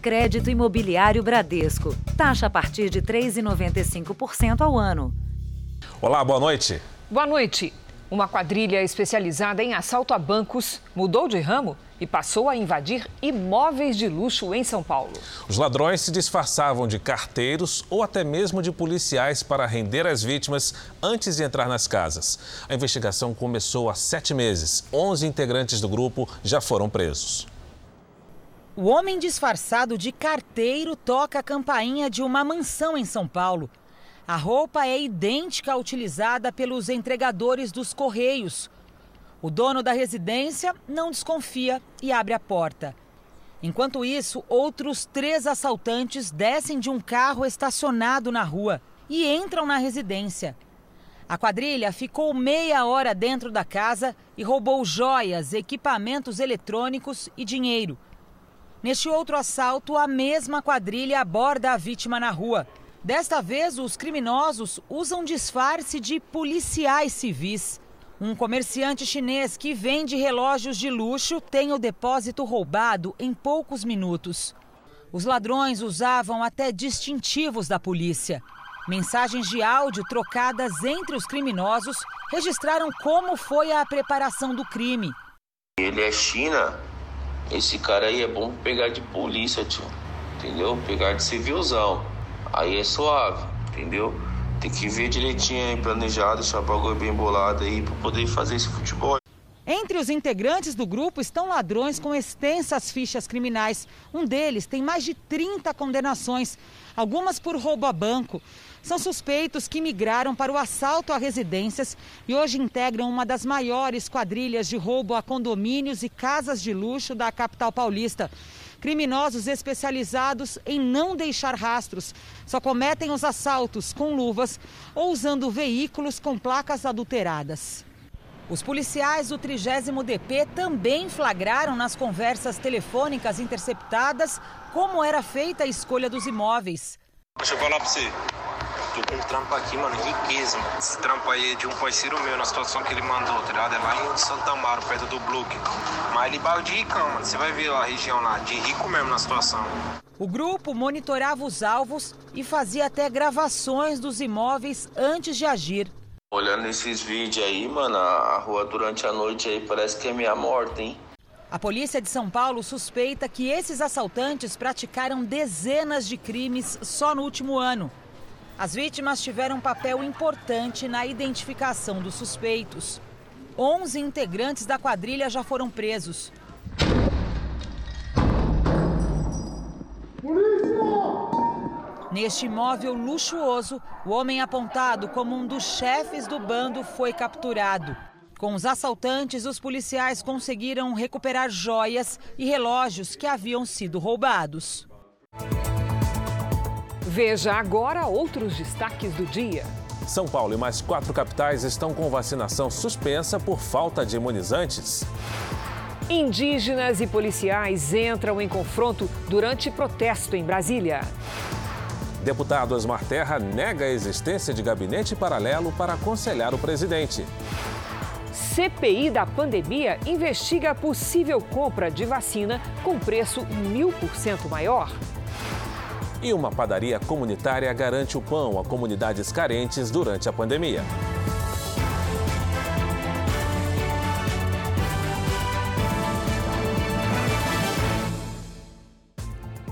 Crédito Imobiliário Bradesco. Taxa a partir de 3,95% ao ano. Olá, boa noite. Boa noite. Uma quadrilha especializada em assalto a bancos mudou de ramo e passou a invadir imóveis de luxo em São Paulo. Os ladrões se disfarçavam de carteiros ou até mesmo de policiais para render as vítimas antes de entrar nas casas. A investigação começou há sete meses. Onze integrantes do grupo já foram presos. O homem disfarçado de carteiro toca a campainha de uma mansão em São Paulo. A roupa é idêntica à utilizada pelos entregadores dos Correios. O dono da residência não desconfia e abre a porta. Enquanto isso, outros três assaltantes descem de um carro estacionado na rua e entram na residência. A quadrilha ficou meia hora dentro da casa e roubou joias, equipamentos eletrônicos e dinheiro. Neste outro assalto, a mesma quadrilha aborda a vítima na rua. Desta vez, os criminosos usam disfarce de policiais civis. Um comerciante chinês que vende relógios de luxo tem o depósito roubado em poucos minutos. Os ladrões usavam até distintivos da polícia. Mensagens de áudio trocadas entre os criminosos registraram como foi a preparação do crime. Ele é China, esse cara aí é bom pegar de polícia, tio. Entendeu? Pegar de civilzão. Aí é suave, entendeu? Tem que ver direitinho aí, planejado, deixar o bagulho bem bolado aí pra poder fazer esse futebol. Entre os integrantes do grupo estão ladrões com extensas fichas criminais. Um deles tem mais de 30 condenações, algumas por roubo a banco. São suspeitos que migraram para o assalto a residências e hoje integram uma das maiores quadrilhas de roubo a condomínios e casas de luxo da capital paulista. Criminosos especializados em não deixar rastros só cometem os assaltos com luvas ou usando veículos com placas adulteradas. Os policiais do 30 DP também flagraram nas conversas telefônicas interceptadas como era feita a escolha dos imóveis. Deixa eu falar pra você. Tô com um trampo aqui, mano, riqueza, mano. Esse trampo aí é de um parceiro meu, na situação que ele mandou, tá ligado? É lá em Santa Amaro, perto do Brook. Mas ele balde de ricão, mano. Você vai ver lá a região lá, de rico mesmo na situação. O grupo monitorava os alvos e fazia até gravações dos imóveis antes de agir. Olhando esses vídeos aí, mano, a rua durante a noite aí parece que é minha morte, hein? A polícia de São Paulo suspeita que esses assaltantes praticaram dezenas de crimes só no último ano. As vítimas tiveram um papel importante na identificação dos suspeitos. 11 integrantes da quadrilha já foram presos. Neste imóvel luxuoso, o homem apontado como um dos chefes do bando foi capturado. Com os assaltantes, os policiais conseguiram recuperar joias e relógios que haviam sido roubados. Veja agora outros destaques do dia. São Paulo e mais quatro capitais estão com vacinação suspensa por falta de imunizantes. Indígenas e policiais entram em confronto durante protesto em Brasília. Deputado Osmar Terra nega a existência de gabinete paralelo para aconselhar o presidente. CPI da pandemia investiga a possível compra de vacina com preço mil por cento maior. E uma padaria comunitária garante o pão a comunidades carentes durante a pandemia.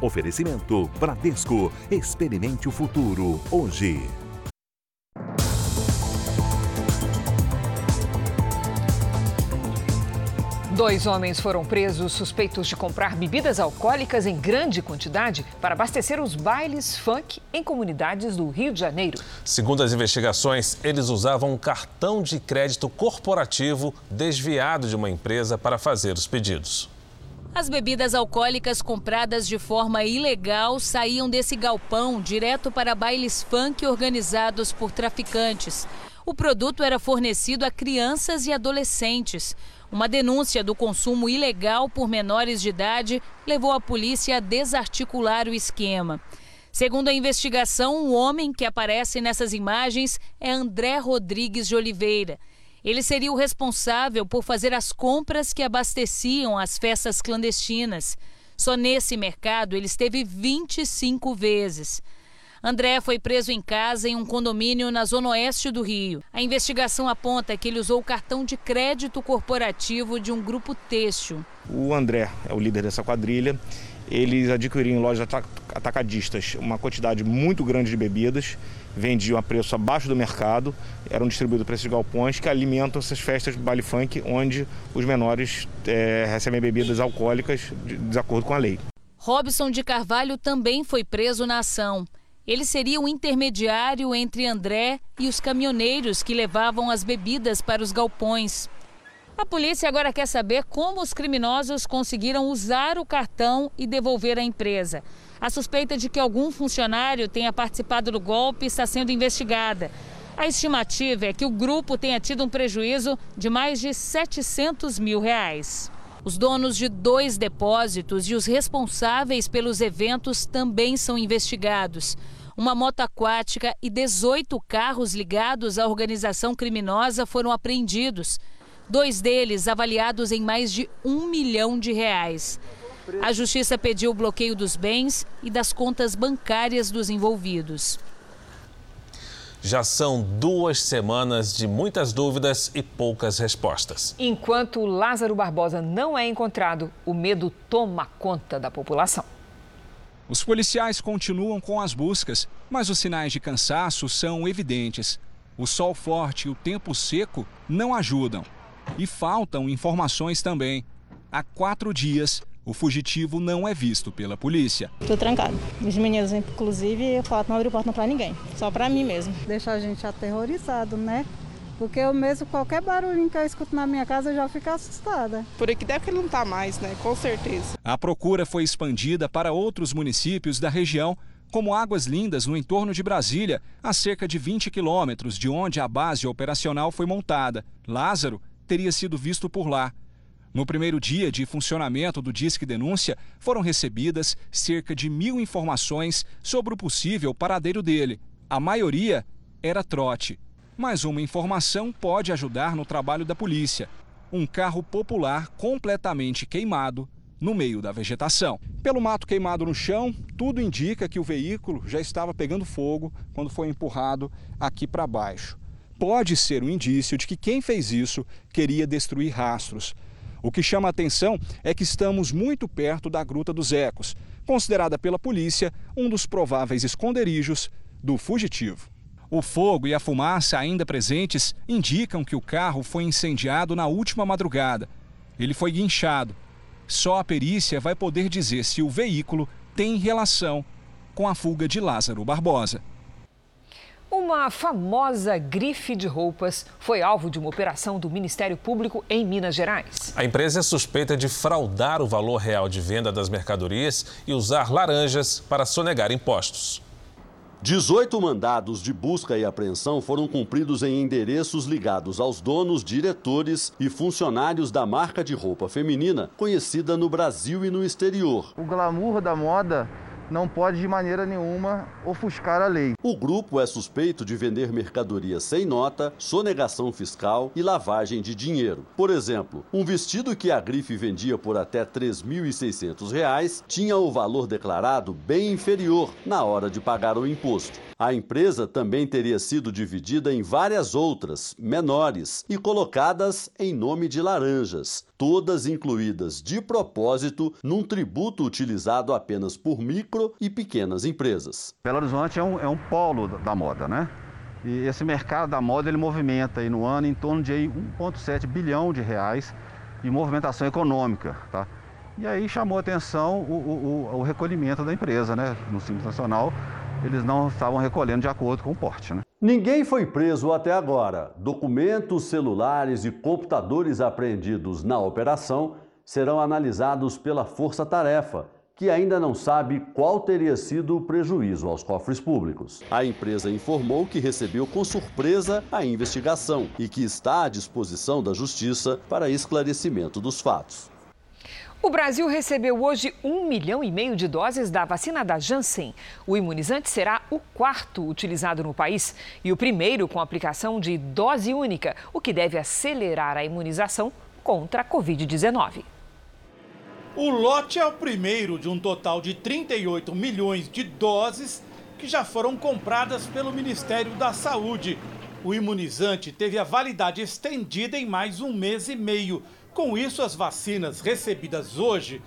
Oferecimento Bradesco. Experimente o futuro hoje. Dois homens foram presos suspeitos de comprar bebidas alcoólicas em grande quantidade para abastecer os bailes funk em comunidades do Rio de Janeiro. Segundo as investigações, eles usavam um cartão de crédito corporativo desviado de uma empresa para fazer os pedidos. As bebidas alcoólicas compradas de forma ilegal saíam desse galpão direto para bailes funk organizados por traficantes. O produto era fornecido a crianças e adolescentes. Uma denúncia do consumo ilegal por menores de idade levou a polícia a desarticular o esquema. Segundo a investigação, o homem que aparece nessas imagens é André Rodrigues de Oliveira. Ele seria o responsável por fazer as compras que abasteciam as festas clandestinas. Só nesse mercado ele esteve 25 vezes. André foi preso em casa em um condomínio na zona oeste do Rio. A investigação aponta que ele usou o cartão de crédito corporativo de um grupo têxtil. O André é o líder dessa quadrilha. Eles adquiriam em lojas atacadistas uma quantidade muito grande de bebidas, vendiam a preço abaixo do mercado, eram distribuídos para esses galpões que alimentam essas festas de baile funk, onde os menores é, recebem bebidas alcoólicas de, de acordo com a lei. Robson de Carvalho também foi preso na ação. Ele seria o intermediário entre André e os caminhoneiros que levavam as bebidas para os galpões. A polícia agora quer saber como os criminosos conseguiram usar o cartão e devolver à empresa. A suspeita de que algum funcionário tenha participado do golpe está sendo investigada. A estimativa é que o grupo tenha tido um prejuízo de mais de 700 mil reais. Os donos de dois depósitos e os responsáveis pelos eventos também são investigados uma moto aquática e 18 carros ligados à organização criminosa foram apreendidos. Dois deles avaliados em mais de um milhão de reais. A justiça pediu o bloqueio dos bens e das contas bancárias dos envolvidos. Já são duas semanas de muitas dúvidas e poucas respostas. Enquanto Lázaro Barbosa não é encontrado, o medo toma conta da população. Os policiais continuam com as buscas, mas os sinais de cansaço são evidentes. O sol forte e o tempo seco não ajudam. E faltam informações também. Há quatro dias, o fugitivo não é visto pela polícia. Estou trancado. Os meninos, inclusive, falam não abrir porta para ninguém, só para mim mesmo. Deixa a gente aterrorizado, né? Porque eu mesmo, qualquer barulhinho que eu escuto na minha casa, eu já fico assustada. Por aqui deve que ele não está mais, né? Com certeza. A procura foi expandida para outros municípios da região, como Águas Lindas, no entorno de Brasília, a cerca de 20 quilômetros de onde a base operacional foi montada. Lázaro teria sido visto por lá. No primeiro dia de funcionamento do Disque Denúncia, foram recebidas cerca de mil informações sobre o possível paradeiro dele. A maioria era trote. Mas uma informação pode ajudar no trabalho da polícia. Um carro popular completamente queimado no meio da vegetação. Pelo mato queimado no chão, tudo indica que o veículo já estava pegando fogo quando foi empurrado aqui para baixo. Pode ser um indício de que quem fez isso queria destruir rastros. O que chama a atenção é que estamos muito perto da Gruta dos Ecos, considerada pela polícia um dos prováveis esconderijos do fugitivo. O fogo e a fumaça ainda presentes indicam que o carro foi incendiado na última madrugada. Ele foi guinchado. Só a perícia vai poder dizer se o veículo tem relação com a fuga de Lázaro Barbosa. Uma famosa grife de roupas foi alvo de uma operação do Ministério Público em Minas Gerais. A empresa é suspeita de fraudar o valor real de venda das mercadorias e usar laranjas para sonegar impostos. 18 mandados de busca e apreensão foram cumpridos em endereços ligados aos donos, diretores e funcionários da marca de roupa feminina conhecida no Brasil e no exterior. O glamour da moda não pode de maneira nenhuma ofuscar a lei. O grupo é suspeito de vender mercadoria sem nota, sonegação fiscal e lavagem de dinheiro. Por exemplo, um vestido que a grife vendia por até R$ 3.600 tinha o valor declarado bem inferior na hora de pagar o imposto. A empresa também teria sido dividida em várias outras, menores, e colocadas em nome de laranjas, todas incluídas de propósito num tributo utilizado apenas por micro e pequenas empresas. Belo Horizonte é um, é um polo da moda, né? E esse mercado da moda ele movimenta aí no ano em torno de 1,7 bilhão de reais de movimentação econômica, tá? E aí chamou atenção o, o, o recolhimento da empresa, né? No Simples Nacional, eles não estavam recolhendo de acordo com o porte, né? Ninguém foi preso até agora. Documentos, celulares e computadores apreendidos na operação serão analisados pela Força Tarefa, que ainda não sabe qual teria sido o prejuízo aos cofres públicos. A empresa informou que recebeu com surpresa a investigação e que está à disposição da Justiça para esclarecimento dos fatos. O Brasil recebeu hoje um milhão e meio de doses da vacina da Janssen. O imunizante será o quarto utilizado no país e o primeiro com aplicação de dose única, o que deve acelerar a imunização contra a Covid-19. O lote é o primeiro de um total de 38 milhões de doses que já foram compradas pelo Ministério da Saúde. O imunizante teve a validade estendida em mais um mês e meio. Com isso, as vacinas recebidas hoje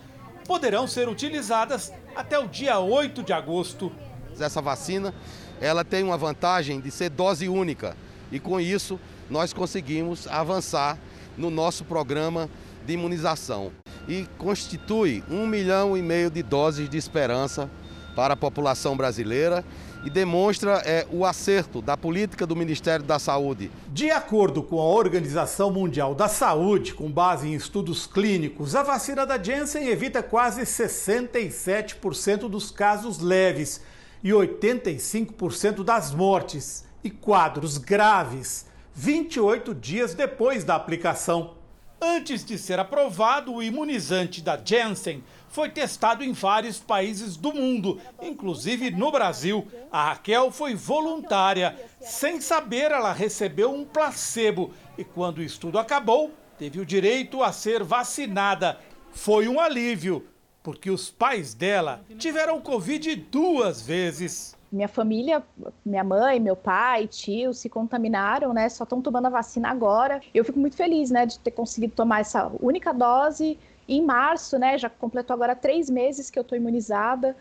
poderão ser utilizadas até o dia 8 de agosto. Essa vacina, ela tem uma vantagem de ser dose única e com isso nós conseguimos avançar no nosso programa de imunização e constitui um milhão e meio de doses de esperança para a população brasileira e demonstra é, o acerto da política do Ministério da Saúde. De acordo com a Organização Mundial da Saúde, com base em estudos clínicos, a vacina da Janssen evita quase 67% dos casos leves e 85% das mortes e quadros graves 28 dias depois da aplicação. Antes de ser aprovado, o imunizante da Janssen foi testado em vários países do mundo, inclusive no Brasil. A Raquel foi voluntária. Sem saber, ela recebeu um placebo e, quando o estudo acabou, teve o direito a ser vacinada. Foi um alívio, porque os pais dela tiveram Covid duas vezes minha família, minha mãe, meu pai, tio, se contaminaram, né? Só estão tomando a vacina agora. Eu fico muito feliz, né, de ter conseguido tomar essa única dose em março, né? Já completou agora três meses que eu estou imunizada.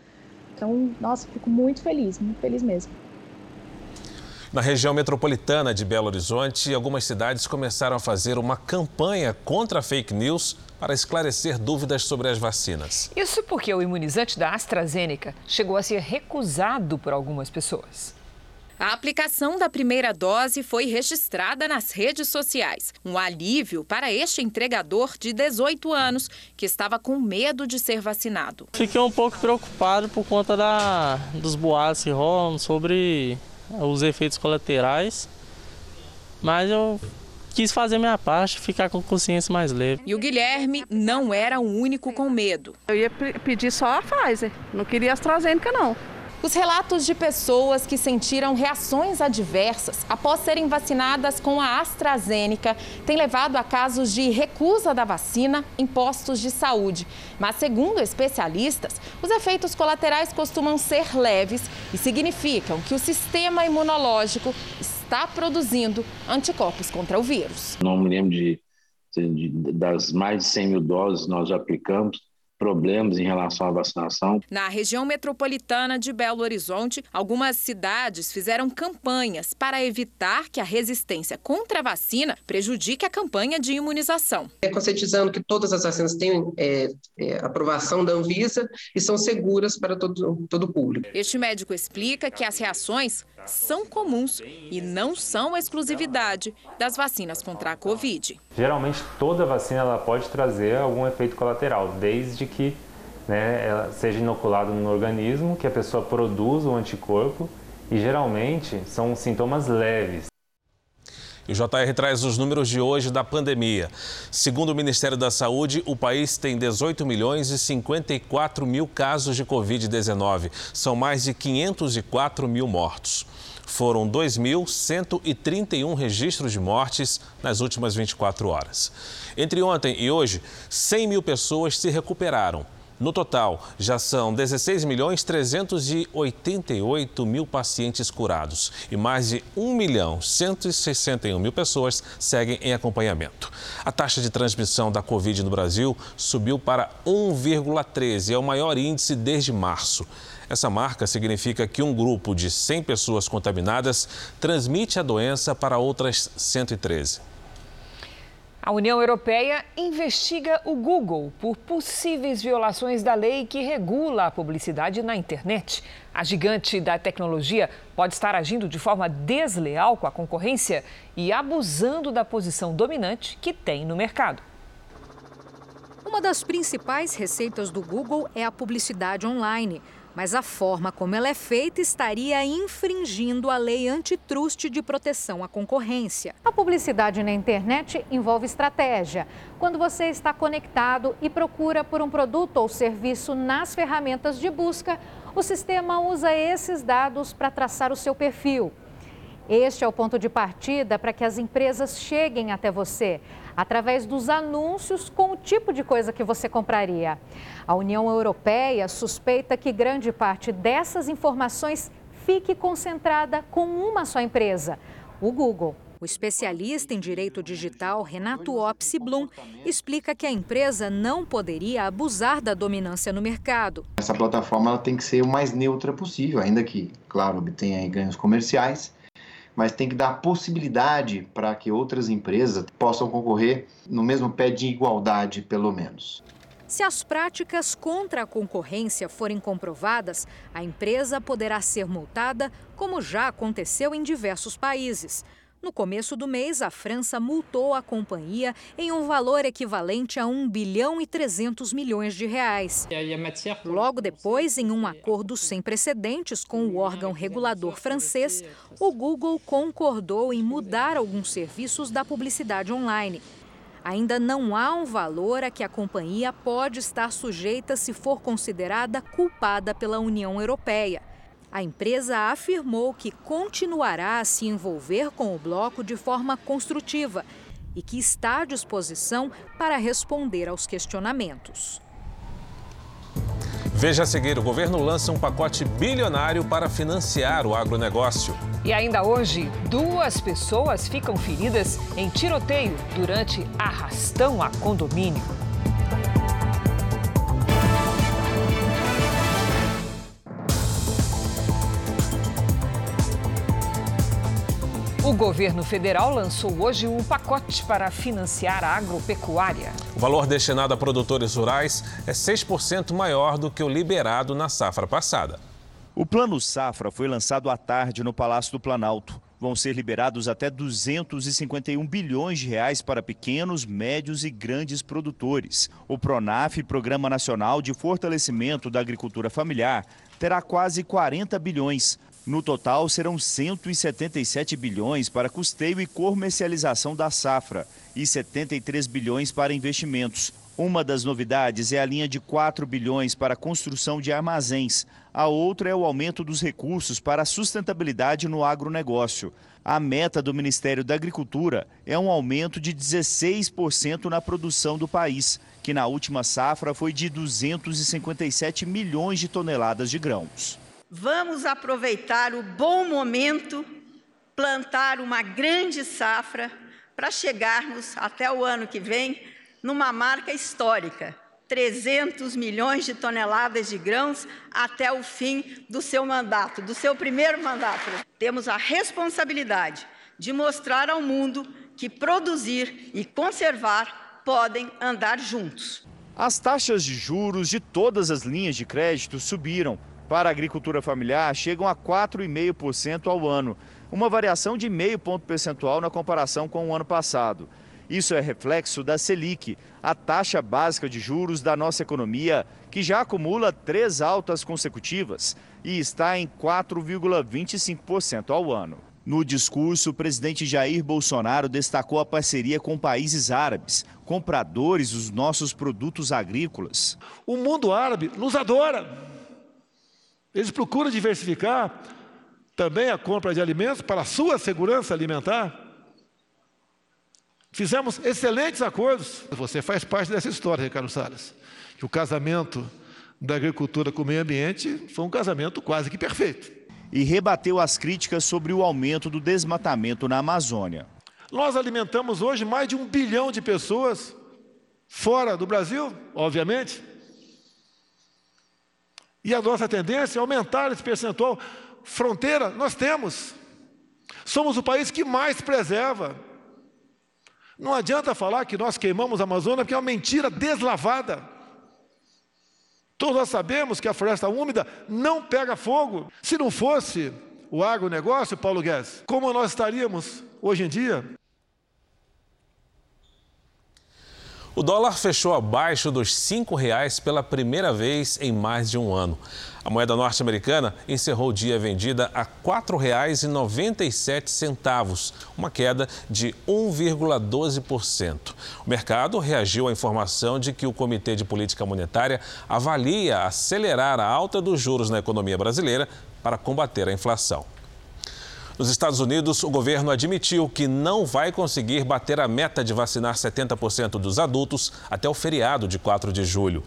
Então, nossa, fico muito feliz, muito feliz mesmo. Na região metropolitana de Belo Horizonte, algumas cidades começaram a fazer uma campanha contra fake news para esclarecer dúvidas sobre as vacinas. Isso porque o imunizante da AstraZeneca chegou a ser recusado por algumas pessoas. A aplicação da primeira dose foi registrada nas redes sociais. Um alívio para este entregador de 18 anos que estava com medo de ser vacinado. Fiquei um pouco preocupado por conta da, dos boatos que rolam sobre os efeitos colaterais, mas eu quis fazer minha parte, ficar com consciência mais leve. E o Guilherme não era o único com medo. Eu ia pedir só a Pfizer, não queria a AstraZeneca não. Os relatos de pessoas que sentiram reações adversas após serem vacinadas com a AstraZeneca têm levado a casos de recusa da vacina em postos de saúde. Mas, segundo especialistas, os efeitos colaterais costumam ser leves e significam que o sistema imunológico está produzindo anticorpos contra o vírus. Não me lembro de, de das mais de 100 mil doses nós já aplicamos problemas em relação à vacinação. Na região metropolitana de Belo Horizonte, algumas cidades fizeram campanhas para evitar que a resistência contra a vacina prejudique a campanha de imunização. É conscientizando que todas as vacinas têm é, é, aprovação da Anvisa e são seguras para todo, todo o público. Este médico explica que as reações são comuns e não são exclusividade das vacinas contra a Covid. Geralmente, toda vacina ela pode trazer algum efeito colateral, desde que né, ela seja inoculada no organismo, que a pessoa produza o anticorpo e geralmente são sintomas leves. E o JR traz os números de hoje da pandemia. Segundo o Ministério da Saúde, o país tem 18 milhões e 54 mil casos de Covid-19. São mais de 504 mil mortos. Foram 2.131 registros de mortes nas últimas 24 horas. Entre ontem e hoje, 100 mil pessoas se recuperaram. No total, já são 16 milhões 388 mil pacientes curados e mais de 1 milhão 161 mil pessoas seguem em acompanhamento. A taxa de transmissão da Covid no Brasil subiu para 1,13, é o maior índice desde março. Essa marca significa que um grupo de 100 pessoas contaminadas transmite a doença para outras 113. A União Europeia investiga o Google por possíveis violações da lei que regula a publicidade na internet. A gigante da tecnologia pode estar agindo de forma desleal com a concorrência e abusando da posição dominante que tem no mercado. Uma das principais receitas do Google é a publicidade online mas a forma como ela é feita estaria infringindo a lei antitruste de proteção à concorrência. A publicidade na internet envolve estratégia. Quando você está conectado e procura por um produto ou serviço nas ferramentas de busca, o sistema usa esses dados para traçar o seu perfil. Este é o ponto de partida para que as empresas cheguem até você, através dos anúncios com o tipo de coisa que você compraria. A União Europeia suspeita que grande parte dessas informações fique concentrada com uma só empresa, o Google. O especialista em direito digital Renato Opsi Blum explica que a empresa não poderia abusar da dominância no mercado. Essa plataforma ela tem que ser o mais neutra possível, ainda que, claro, obtenha ganhos comerciais, mas tem que dar possibilidade para que outras empresas possam concorrer no mesmo pé de igualdade, pelo menos. Se as práticas contra a concorrência forem comprovadas, a empresa poderá ser multada, como já aconteceu em diversos países. No começo do mês, a França multou a companhia em um valor equivalente a 1 bilhão e 300 milhões de reais. Logo depois, em um acordo sem precedentes com o órgão regulador francês, o Google concordou em mudar alguns serviços da publicidade online. Ainda não há um valor a que a companhia pode estar sujeita se for considerada culpada pela União Europeia. A empresa afirmou que continuará a se envolver com o bloco de forma construtiva e que está à disposição para responder aos questionamentos. Veja a seguir: o governo lança um pacote bilionário para financiar o agronegócio. E ainda hoje, duas pessoas ficam feridas em tiroteio durante arrastão a condomínio. O governo federal lançou hoje um pacote para financiar a agropecuária. O valor destinado a produtores rurais é 6% maior do que o liberado na safra passada. O Plano Safra foi lançado à tarde no Palácio do Planalto. Vão ser liberados até 251 bilhões de reais para pequenos, médios e grandes produtores. O Pronaf, Programa Nacional de Fortalecimento da Agricultura Familiar, terá quase 40 bilhões. No total, serão 177 bilhões para custeio e comercialização da safra e 73 bilhões para investimentos. Uma das novidades é a linha de 4 bilhões para construção de armazéns. A outra é o aumento dos recursos para a sustentabilidade no agronegócio. A meta do Ministério da Agricultura é um aumento de 16% na produção do país, que na última safra foi de 257 milhões de toneladas de grãos. Vamos aproveitar o bom momento, plantar uma grande safra para chegarmos até o ano que vem numa marca histórica, 300 milhões de toneladas de grãos até o fim do seu mandato, do seu primeiro mandato. Temos a responsabilidade de mostrar ao mundo que produzir e conservar podem andar juntos. As taxas de juros de todas as linhas de crédito subiram para a agricultura familiar chegam a 4,5% ao ano, uma variação de meio ponto percentual na comparação com o ano passado. Isso é reflexo da Selic, a taxa básica de juros da nossa economia, que já acumula três altas consecutivas e está em 4,25% ao ano. No discurso, o presidente Jair Bolsonaro destacou a parceria com países árabes, compradores dos nossos produtos agrícolas. O mundo árabe nos adora. Eles procuram diversificar também a compra de alimentos para a sua segurança alimentar. Fizemos excelentes acordos. Você faz parte dessa história, Ricardo Salles. Que o casamento da agricultura com o meio ambiente foi um casamento quase que perfeito. E rebateu as críticas sobre o aumento do desmatamento na Amazônia. Nós alimentamos hoje mais de um bilhão de pessoas fora do Brasil, obviamente. E a nossa tendência é aumentar esse percentual. Fronteira, nós temos. Somos o país que mais preserva. Não adianta falar que nós queimamos a Amazônia, porque é uma mentira deslavada. Todos nós sabemos que a floresta úmida não pega fogo. Se não fosse o agronegócio, Paulo Guedes, como nós estaríamos hoje em dia? O dólar fechou abaixo dos R$ reais pela primeira vez em mais de um ano. A moeda norte-americana encerrou o dia vendida a R$ 4,97, uma queda de 1,12%. O mercado reagiu à informação de que o Comitê de Política Monetária avalia acelerar a alta dos juros na economia brasileira para combater a inflação. Nos Estados Unidos, o governo admitiu que não vai conseguir bater a meta de vacinar 70% dos adultos até o feriado de 4 de julho.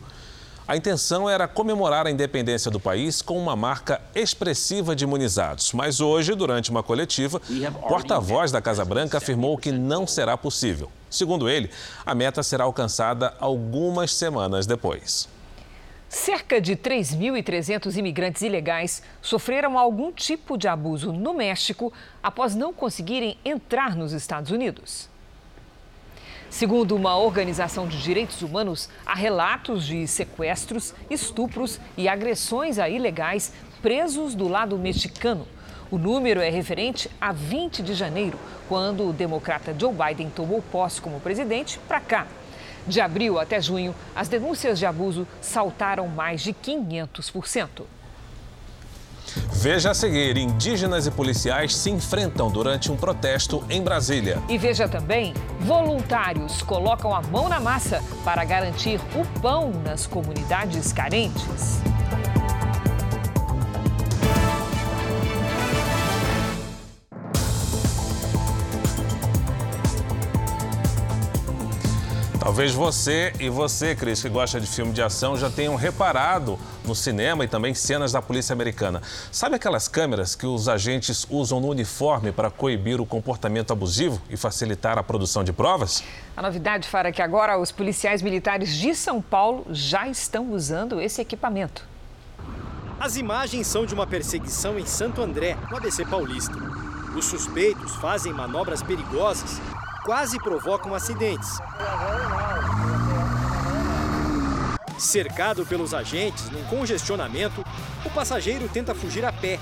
A intenção era comemorar a independência do país com uma marca expressiva de imunizados. Mas hoje, durante uma coletiva, o porta-voz da Casa Branca afirmou que não será possível. Segundo ele, a meta será alcançada algumas semanas depois. Cerca de 3.300 imigrantes ilegais sofreram algum tipo de abuso no México após não conseguirem entrar nos Estados Unidos. Segundo uma organização de direitos humanos, há relatos de sequestros, estupros e agressões a ilegais presos do lado mexicano. O número é referente a 20 de janeiro, quando o democrata Joe Biden tomou posse como presidente, para cá. De abril até junho, as denúncias de abuso saltaram mais de 500%. Veja a seguir: indígenas e policiais se enfrentam durante um protesto em Brasília. E veja também: voluntários colocam a mão na massa para garantir o pão nas comunidades carentes. Talvez você e você, Cris, que gosta de filme de ação, já tenham reparado no cinema e também cenas da polícia americana. Sabe aquelas câmeras que os agentes usam no uniforme para coibir o comportamento abusivo e facilitar a produção de provas? A novidade, Fara, é que agora os policiais militares de São Paulo já estão usando esse equipamento. As imagens são de uma perseguição em Santo André, no ABC Paulista. Os suspeitos fazem manobras perigosas quase provocam acidentes. Cercado pelos agentes num congestionamento, o passageiro tenta fugir a pé.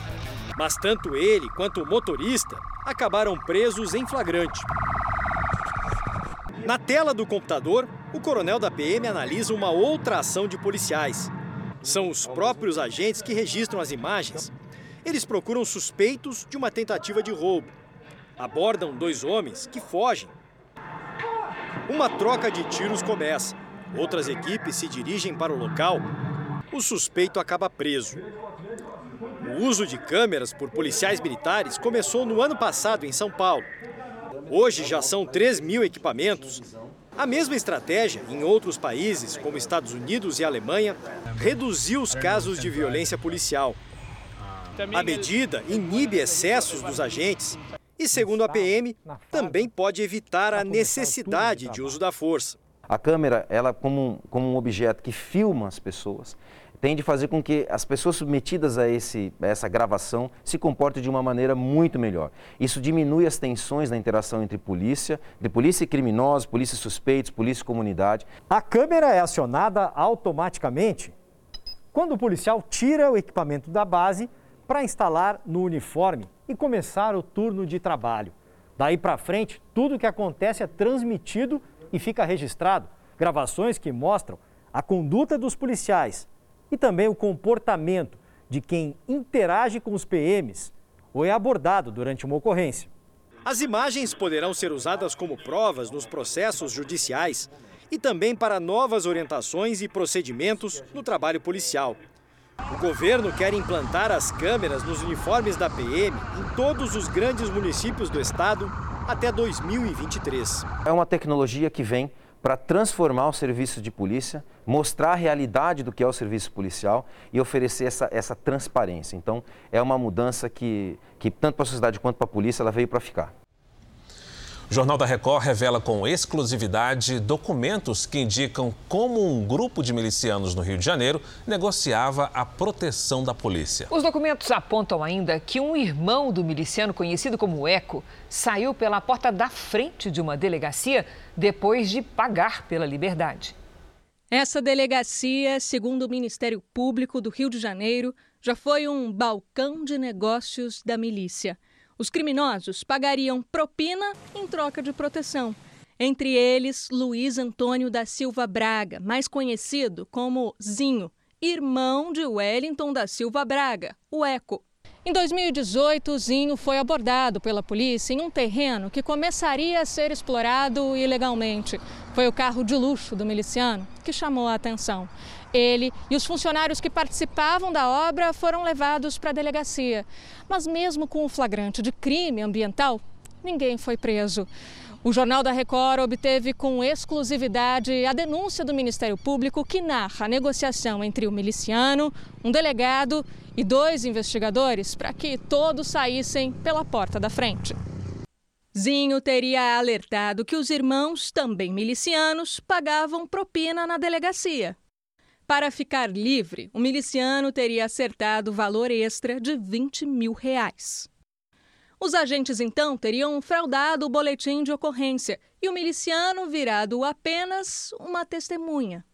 Mas tanto ele quanto o motorista acabaram presos em flagrante. Na tela do computador, o coronel da PM analisa uma outra ação de policiais. São os próprios agentes que registram as imagens. Eles procuram suspeitos de uma tentativa de roubo abordam dois homens que fogem. Uma troca de tiros começa. Outras equipes se dirigem para o local. O suspeito acaba preso. O uso de câmeras por policiais militares começou no ano passado em São Paulo. Hoje já são 3 mil equipamentos. A mesma estratégia em outros países, como Estados Unidos e Alemanha, reduziu os casos de violência policial. A medida inibe excessos dos agentes e, segundo a PM, também pode evitar a necessidade de uso da força. A câmera, ela como, como um objeto que filma as pessoas, tem de fazer com que as pessoas submetidas a, esse, a essa gravação se comportem de uma maneira muito melhor. Isso diminui as tensões na interação entre polícia, de polícia e criminosos, polícia suspeitos, polícia e comunidade. A câmera é acionada automaticamente quando o policial tira o equipamento da base para instalar no uniforme e começar o turno de trabalho. Daí para frente, tudo o que acontece é transmitido e fica registrado. Gravações que mostram a conduta dos policiais e também o comportamento de quem interage com os PMs ou é abordado durante uma ocorrência. As imagens poderão ser usadas como provas nos processos judiciais e também para novas orientações e procedimentos no trabalho policial. O governo quer implantar as câmeras nos uniformes da PM em todos os grandes municípios do estado até 2023. É uma tecnologia que vem para transformar o serviço de polícia, mostrar a realidade do que é o serviço policial e oferecer essa, essa transparência. Então, é uma mudança que, que tanto para a sociedade quanto para a polícia, ela veio para ficar. O Jornal da Record revela com exclusividade documentos que indicam como um grupo de milicianos no Rio de Janeiro negociava a proteção da polícia. Os documentos apontam ainda que um irmão do miliciano conhecido como Eco saiu pela porta da frente de uma delegacia depois de pagar pela liberdade. Essa delegacia, segundo o Ministério Público do Rio de Janeiro, já foi um balcão de negócios da milícia. Os criminosos pagariam propina em troca de proteção. Entre eles, Luiz Antônio da Silva Braga, mais conhecido como Zinho, irmão de Wellington da Silva Braga, o Eco. Em 2018, Zinho foi abordado pela polícia em um terreno que começaria a ser explorado ilegalmente. Foi o carro de luxo do miliciano que chamou a atenção. Ele e os funcionários que participavam da obra foram levados para a delegacia. Mas, mesmo com o flagrante de crime ambiental, ninguém foi preso. O Jornal da Record obteve com exclusividade a denúncia do Ministério Público que narra a negociação entre o miliciano, um delegado e dois investigadores para que todos saíssem pela porta da frente. Zinho teria alertado que os irmãos, também milicianos, pagavam propina na delegacia. Para ficar livre, o miliciano teria acertado valor extra de 20 mil reais. Os agentes então teriam fraudado o boletim de ocorrência e o miliciano virado apenas uma testemunha.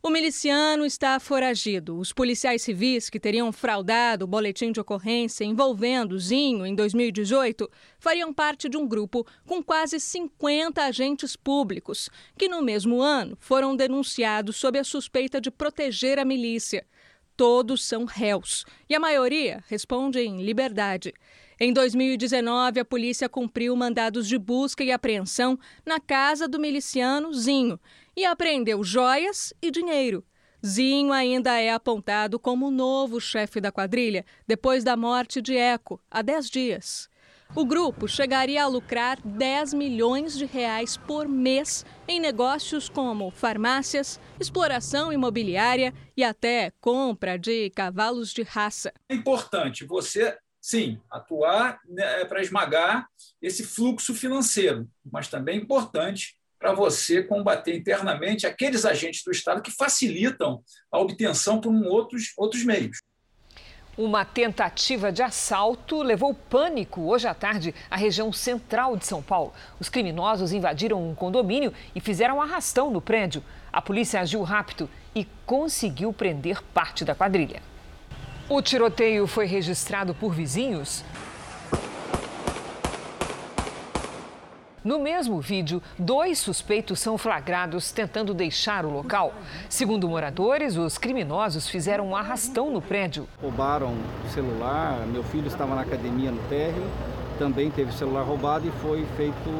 O miliciano está foragido. Os policiais civis que teriam fraudado o boletim de ocorrência envolvendo Zinho em 2018 fariam parte de um grupo com quase 50 agentes públicos, que no mesmo ano foram denunciados sob a suspeita de proteger a milícia. Todos são réus e a maioria responde em liberdade. Em 2019, a polícia cumpriu mandados de busca e apreensão na casa do miliciano Zinho e apreendeu joias e dinheiro. Zinho ainda é apontado como o novo chefe da quadrilha depois da morte de Eco, há 10 dias. O grupo chegaria a lucrar 10 milhões de reais por mês em negócios como farmácias, exploração imobiliária e até compra de cavalos de raça. É importante você sim, atuar né, para esmagar esse fluxo financeiro, mas também é importante para você combater internamente aqueles agentes do Estado que facilitam a obtenção por outros, outros meios. Uma tentativa de assalto levou pânico hoje à tarde à região central de São Paulo. Os criminosos invadiram um condomínio e fizeram arrastão no prédio. A polícia agiu rápido e conseguiu prender parte da quadrilha. O tiroteio foi registrado por vizinhos. No mesmo vídeo, dois suspeitos são flagrados tentando deixar o local. Segundo moradores, os criminosos fizeram um arrastão no prédio. Roubaram o celular, meu filho estava na academia no térreo, também teve o celular roubado e foi feito,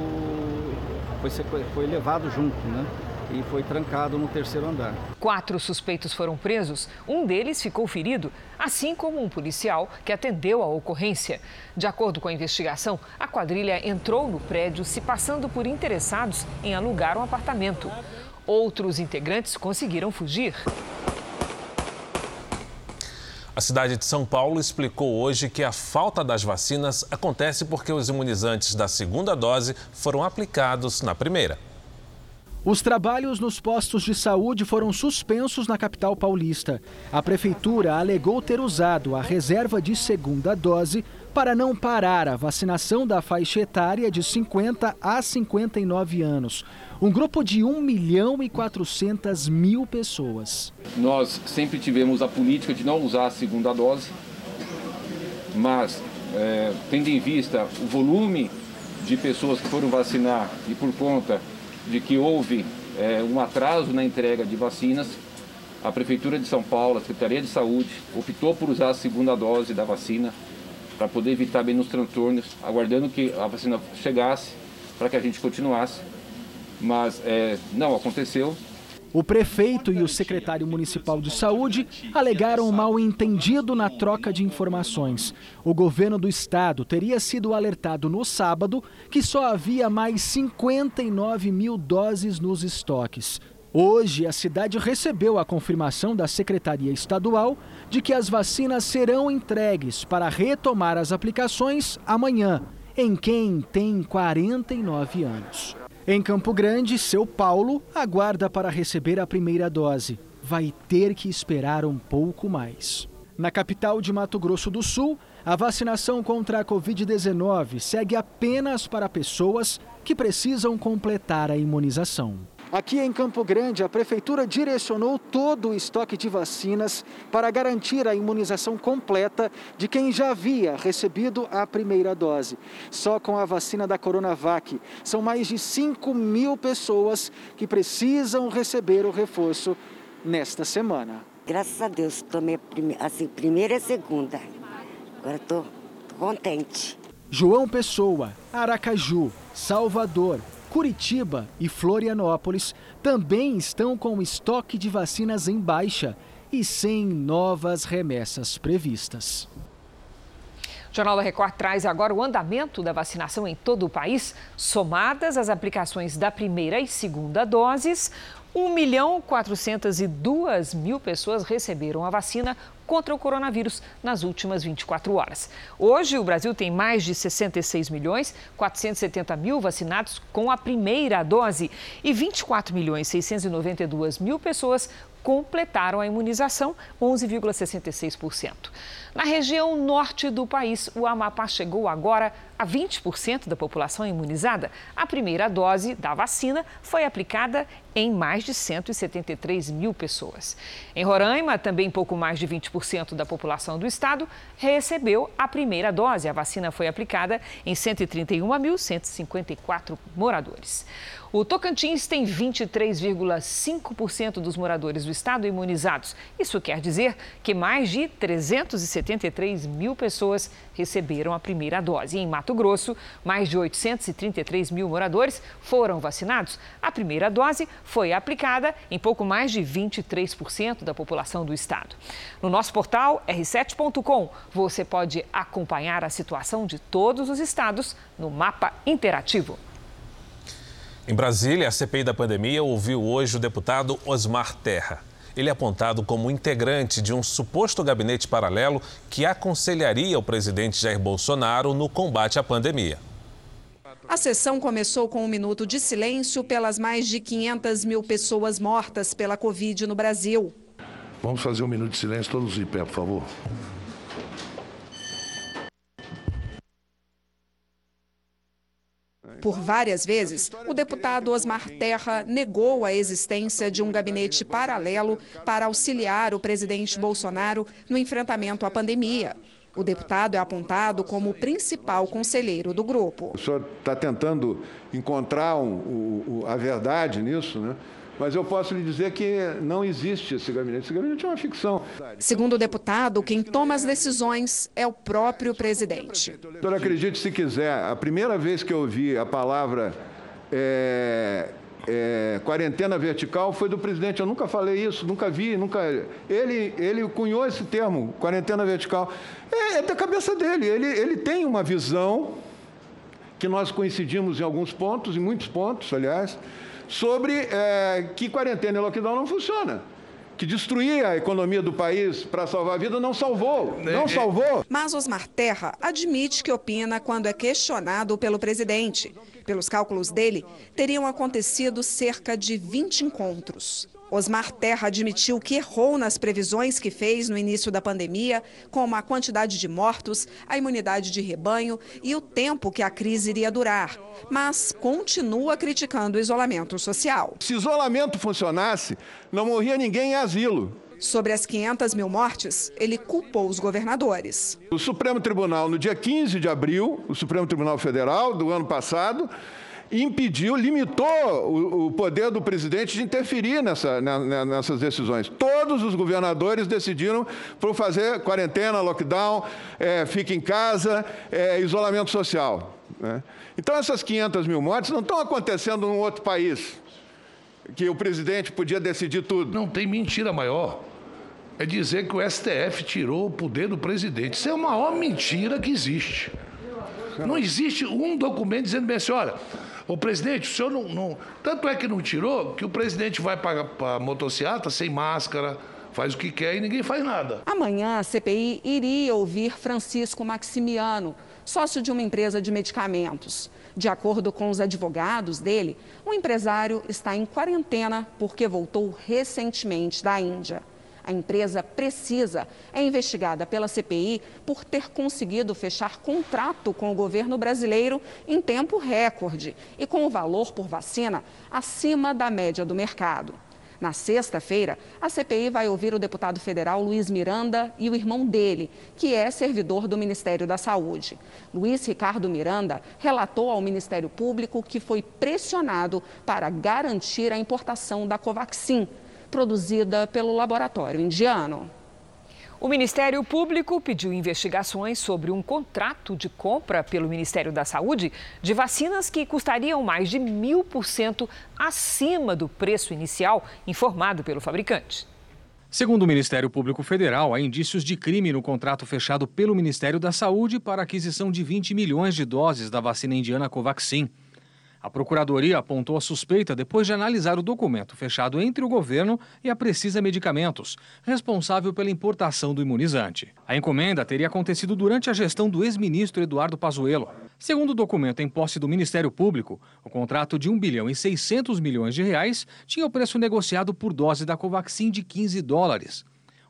foi, foi levado junto, né? E foi trancado no terceiro andar. Quatro suspeitos foram presos, um deles ficou ferido, assim como um policial que atendeu a ocorrência. De acordo com a investigação, a quadrilha entrou no prédio se passando por interessados em alugar um apartamento. Outros integrantes conseguiram fugir. A cidade de São Paulo explicou hoje que a falta das vacinas acontece porque os imunizantes da segunda dose foram aplicados na primeira. Os trabalhos nos postos de saúde foram suspensos na capital paulista. A prefeitura alegou ter usado a reserva de segunda dose para não parar a vacinação da faixa etária de 50 a 59 anos. Um grupo de 1 milhão e 400 mil pessoas. Nós sempre tivemos a política de não usar a segunda dose, mas é, tendo em vista o volume de pessoas que foram vacinar e por conta de que houve é, um atraso na entrega de vacinas, a Prefeitura de São Paulo, a Secretaria de Saúde, optou por usar a segunda dose da vacina para poder evitar menos transtornos, aguardando que a vacina chegasse para que a gente continuasse. Mas é, não aconteceu. O prefeito e o secretário municipal de saúde alegaram mal entendido na troca de informações. O governo do estado teria sido alertado no sábado que só havia mais 59 mil doses nos estoques. Hoje, a cidade recebeu a confirmação da Secretaria Estadual de que as vacinas serão entregues para retomar as aplicações amanhã, em quem tem 49 anos. Em Campo Grande, seu Paulo aguarda para receber a primeira dose. Vai ter que esperar um pouco mais. Na capital de Mato Grosso do Sul, a vacinação contra a Covid-19 segue apenas para pessoas que precisam completar a imunização. Aqui em Campo Grande, a Prefeitura direcionou todo o estoque de vacinas para garantir a imunização completa de quem já havia recebido a primeira dose. Só com a vacina da Coronavac, são mais de 5 mil pessoas que precisam receber o reforço nesta semana. Graças a Deus, tomei assim, primeira e segunda. Agora estou contente. João Pessoa, Aracaju, Salvador, Curitiba e Florianópolis também estão com estoque de vacinas em baixa e sem novas remessas previstas. O Jornal da Record traz agora o andamento da vacinação em todo o país, somadas as aplicações da primeira e segunda doses. 1 milhão 402 mil pessoas receberam a vacina contra o coronavírus nas últimas 24 horas. Hoje, o Brasil tem mais de 66 milhões 470 mil vacinados com a primeira dose e 24 milhões 692 mil pessoas completaram a imunização, 11,66%. Na região norte do país, o Amapá chegou agora a 20% da população imunizada. A primeira dose da vacina foi aplicada em mais de 173 mil pessoas. Em Roraima, também pouco mais de 20% da população do estado recebeu a primeira dose. A vacina foi aplicada em 131.154 moradores. O Tocantins tem 23,5% dos moradores do estado imunizados. Isso quer dizer que mais de 373 mil pessoas receberam a primeira dose. Em Mato Grosso, mais de 833 mil moradores foram vacinados. A primeira dose foi aplicada em pouco mais de 23% da população do estado. No nosso portal r7.com, você pode acompanhar a situação de todos os estados no mapa interativo. Em Brasília, a CPI da pandemia ouviu hoje o deputado Osmar Terra. Ele é apontado como integrante de um suposto gabinete paralelo que aconselharia o presidente Jair Bolsonaro no combate à pandemia. A sessão começou com um minuto de silêncio pelas mais de 500 mil pessoas mortas pela Covid no Brasil. Vamos fazer um minuto de silêncio, todos em pé, por favor. Por várias vezes, o deputado Osmar Terra negou a existência de um gabinete paralelo para auxiliar o presidente Bolsonaro no enfrentamento à pandemia. O deputado é apontado como o principal conselheiro do grupo. O senhor está tentando encontrar um, um, a verdade nisso, né? Mas eu posso lhe dizer que não existe esse gabinete. Esse gabinete é uma ficção. Segundo o deputado, quem toma as decisões é o próprio presidente. Senhor, acredite se quiser, a primeira vez que eu ouvi a palavra é, é, quarentena vertical foi do presidente. Eu nunca falei isso, nunca vi, nunca. Ele, ele cunhou esse termo, quarentena vertical. É, é da cabeça dele. Ele, ele tem uma visão que nós coincidimos em alguns pontos, em muitos pontos, aliás sobre é, que quarentena e lockdown não funciona que destruir a economia do país para salvar a vida não salvou, não é, salvou. Mas Osmar Terra admite que opina quando é questionado pelo presidente. Pelos cálculos dele, teriam acontecido cerca de 20 encontros. Osmar Terra admitiu que errou nas previsões que fez no início da pandemia, como a quantidade de mortos, a imunidade de rebanho e o tempo que a crise iria durar, mas continua criticando o isolamento social. Se isolamento funcionasse, não morria ninguém em asilo. Sobre as 500 mil mortes, ele culpou os governadores. O Supremo Tribunal, no dia 15 de abril, o Supremo Tribunal Federal do ano passado, impediu, limitou o, o, poder do presidente de interferir nessa, na, nessas decisões. Todos os governadores decidiram por fazer quarentena, lockdown, é, fica em casa, é, isolamento social. Né? Então, essas 500 mil mortes não estão acontecendo num outro país, que o presidente podia decidir tudo. Não tem mentira maior. É dizer que o STF tirou o poder do presidente. Isso é a maior mentira que existe. Não existe um documento dizendo bem assim, olha, o presidente, o senhor não, não. Tanto é que não tirou que o presidente vai para a motocicleta sem máscara, faz o que quer e ninguém faz nada. Amanhã a CPI iria ouvir Francisco Maximiano, sócio de uma empresa de medicamentos. De acordo com os advogados dele, o empresário está em quarentena porque voltou recentemente da Índia. A empresa Precisa é investigada pela CPI por ter conseguido fechar contrato com o governo brasileiro em tempo recorde e com o valor por vacina acima da média do mercado. Na sexta-feira, a CPI vai ouvir o deputado federal Luiz Miranda e o irmão dele, que é servidor do Ministério da Saúde. Luiz Ricardo Miranda relatou ao Ministério Público que foi pressionado para garantir a importação da Covaxin produzida pelo laboratório indiano. O Ministério Público pediu investigações sobre um contrato de compra pelo Ministério da Saúde de vacinas que custariam mais de mil por cento acima do preço inicial informado pelo fabricante. Segundo o Ministério Público Federal, há indícios de crime no contrato fechado pelo Ministério da Saúde para a aquisição de 20 milhões de doses da vacina indiana Covaxin. A Procuradoria apontou a suspeita depois de analisar o documento fechado entre o governo e a Precisa Medicamentos, responsável pela importação do imunizante. A encomenda teria acontecido durante a gestão do ex-ministro Eduardo Pazuello. Segundo o documento em posse do Ministério Público, o contrato de 1 bilhão e 600 milhões de reais tinha o preço negociado por dose da Covaxin de 15 dólares.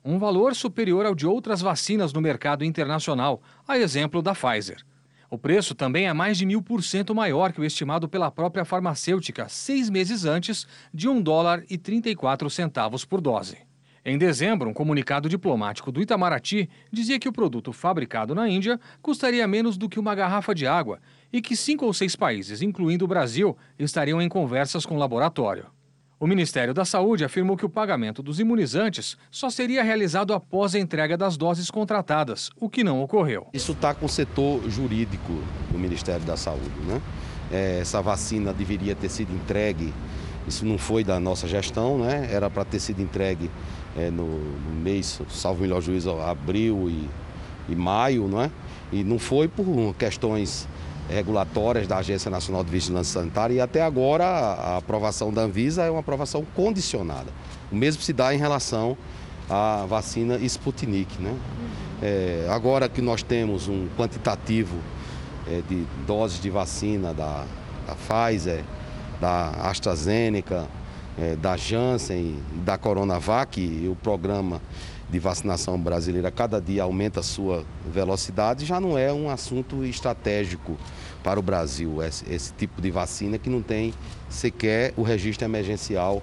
Um valor superior ao de outras vacinas no mercado internacional, a exemplo da Pfizer. O preço também é mais de mil por cento maior que o estimado pela própria farmacêutica seis meses antes, de um dólar e 34 centavos por dose. Em dezembro, um comunicado diplomático do Itamaraty dizia que o produto fabricado na Índia custaria menos do que uma garrafa de água e que cinco ou seis países, incluindo o Brasil, estariam em conversas com o laboratório. O Ministério da Saúde afirmou que o pagamento dos imunizantes só seria realizado após a entrega das doses contratadas, o que não ocorreu. Isso está com o setor jurídico do Ministério da Saúde. Né? É, essa vacina deveria ter sido entregue, isso não foi da nossa gestão, né? era para ter sido entregue é, no, mês, salvo melhor juízo, abril e, e maio, não é? e não foi por questões regulatórias da Agência Nacional de Vigilância Sanitária e até agora a aprovação da Anvisa é uma aprovação condicionada. O mesmo se dá em relação à vacina Sputnik. Né? É, agora que nós temos um quantitativo é, de doses de vacina da, da Pfizer, da AstraZeneca, é, da Janssen, da Coronavac e o programa de vacinação brasileira cada dia aumenta a sua velocidade, já não é um assunto estratégico para o Brasil, esse, esse tipo de vacina que não tem sequer o registro emergencial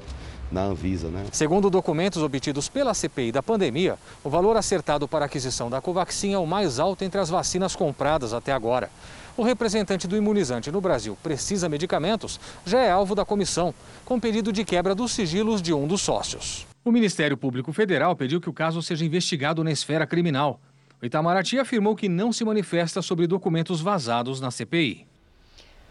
na Anvisa. Né? Segundo documentos obtidos pela CPI da pandemia, o valor acertado para a aquisição da Covaxin é o mais alto entre as vacinas compradas até agora. O representante do imunizante no Brasil, Precisa Medicamentos, já é alvo da comissão, com pedido de quebra dos sigilos de um dos sócios. O Ministério Público Federal pediu que o caso seja investigado na esfera criminal. O Itamaraty afirmou que não se manifesta sobre documentos vazados na CPI.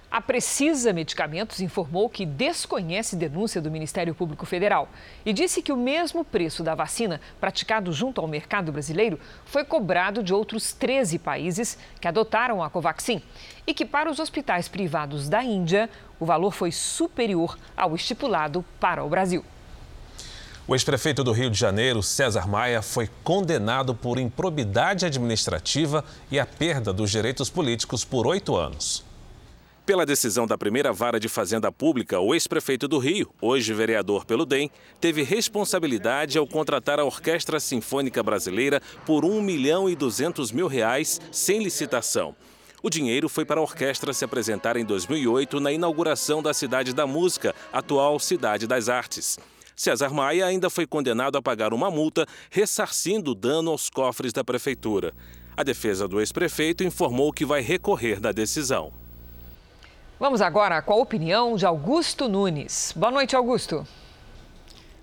A Precisa Medicamentos informou que desconhece denúncia do Ministério Público Federal e disse que o mesmo preço da vacina praticado junto ao mercado brasileiro foi cobrado de outros 13 países que adotaram a Covaxin e que para os hospitais privados da Índia o valor foi superior ao estipulado para o Brasil. O ex-prefeito do Rio de Janeiro, César Maia, foi condenado por improbidade administrativa e a perda dos direitos políticos por oito anos. Pela decisão da primeira vara de Fazenda Pública, o ex-prefeito do Rio, hoje vereador pelo DEM, teve responsabilidade ao contratar a Orquestra Sinfônica Brasileira por 1 milhão e 200 mil reais sem licitação. O dinheiro foi para a orquestra se apresentar em 2008 na inauguração da Cidade da Música, atual Cidade das Artes. César Maia ainda foi condenado a pagar uma multa, ressarcindo o dano aos cofres da prefeitura. A defesa do ex-prefeito informou que vai recorrer da decisão. Vamos agora com a opinião de Augusto Nunes. Boa noite, Augusto.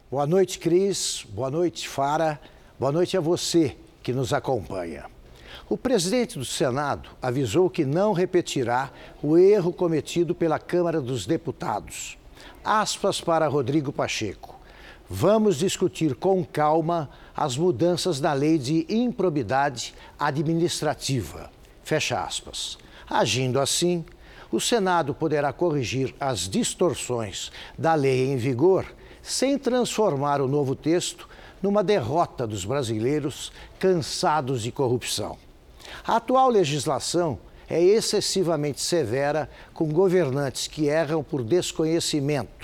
Boa noite, Cris. Boa noite, Fara. Boa noite a você que nos acompanha. O presidente do Senado avisou que não repetirá o erro cometido pela Câmara dos Deputados. Aspas para Rodrigo Pacheco. Vamos discutir com calma as mudanças na lei de improbidade administrativa. Fecha aspas. Agindo assim, o Senado poderá corrigir as distorções da lei em vigor sem transformar o novo texto numa derrota dos brasileiros cansados de corrupção. A atual legislação é excessivamente severa com governantes que erram por desconhecimento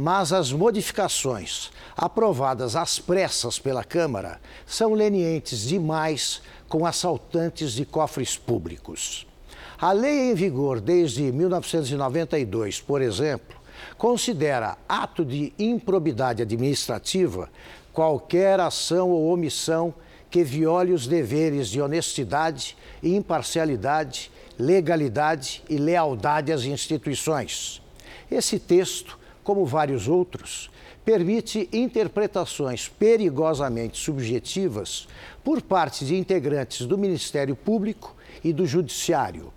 mas as modificações aprovadas às pressas pela Câmara são lenientes demais com assaltantes de cofres públicos. A lei em vigor desde 1992, por exemplo, considera ato de improbidade administrativa qualquer ação ou omissão que viole os deveres de honestidade, imparcialidade, legalidade e lealdade às instituições. Esse texto como vários outros, permite interpretações perigosamente subjetivas por parte de integrantes do Ministério Público e do Judiciário.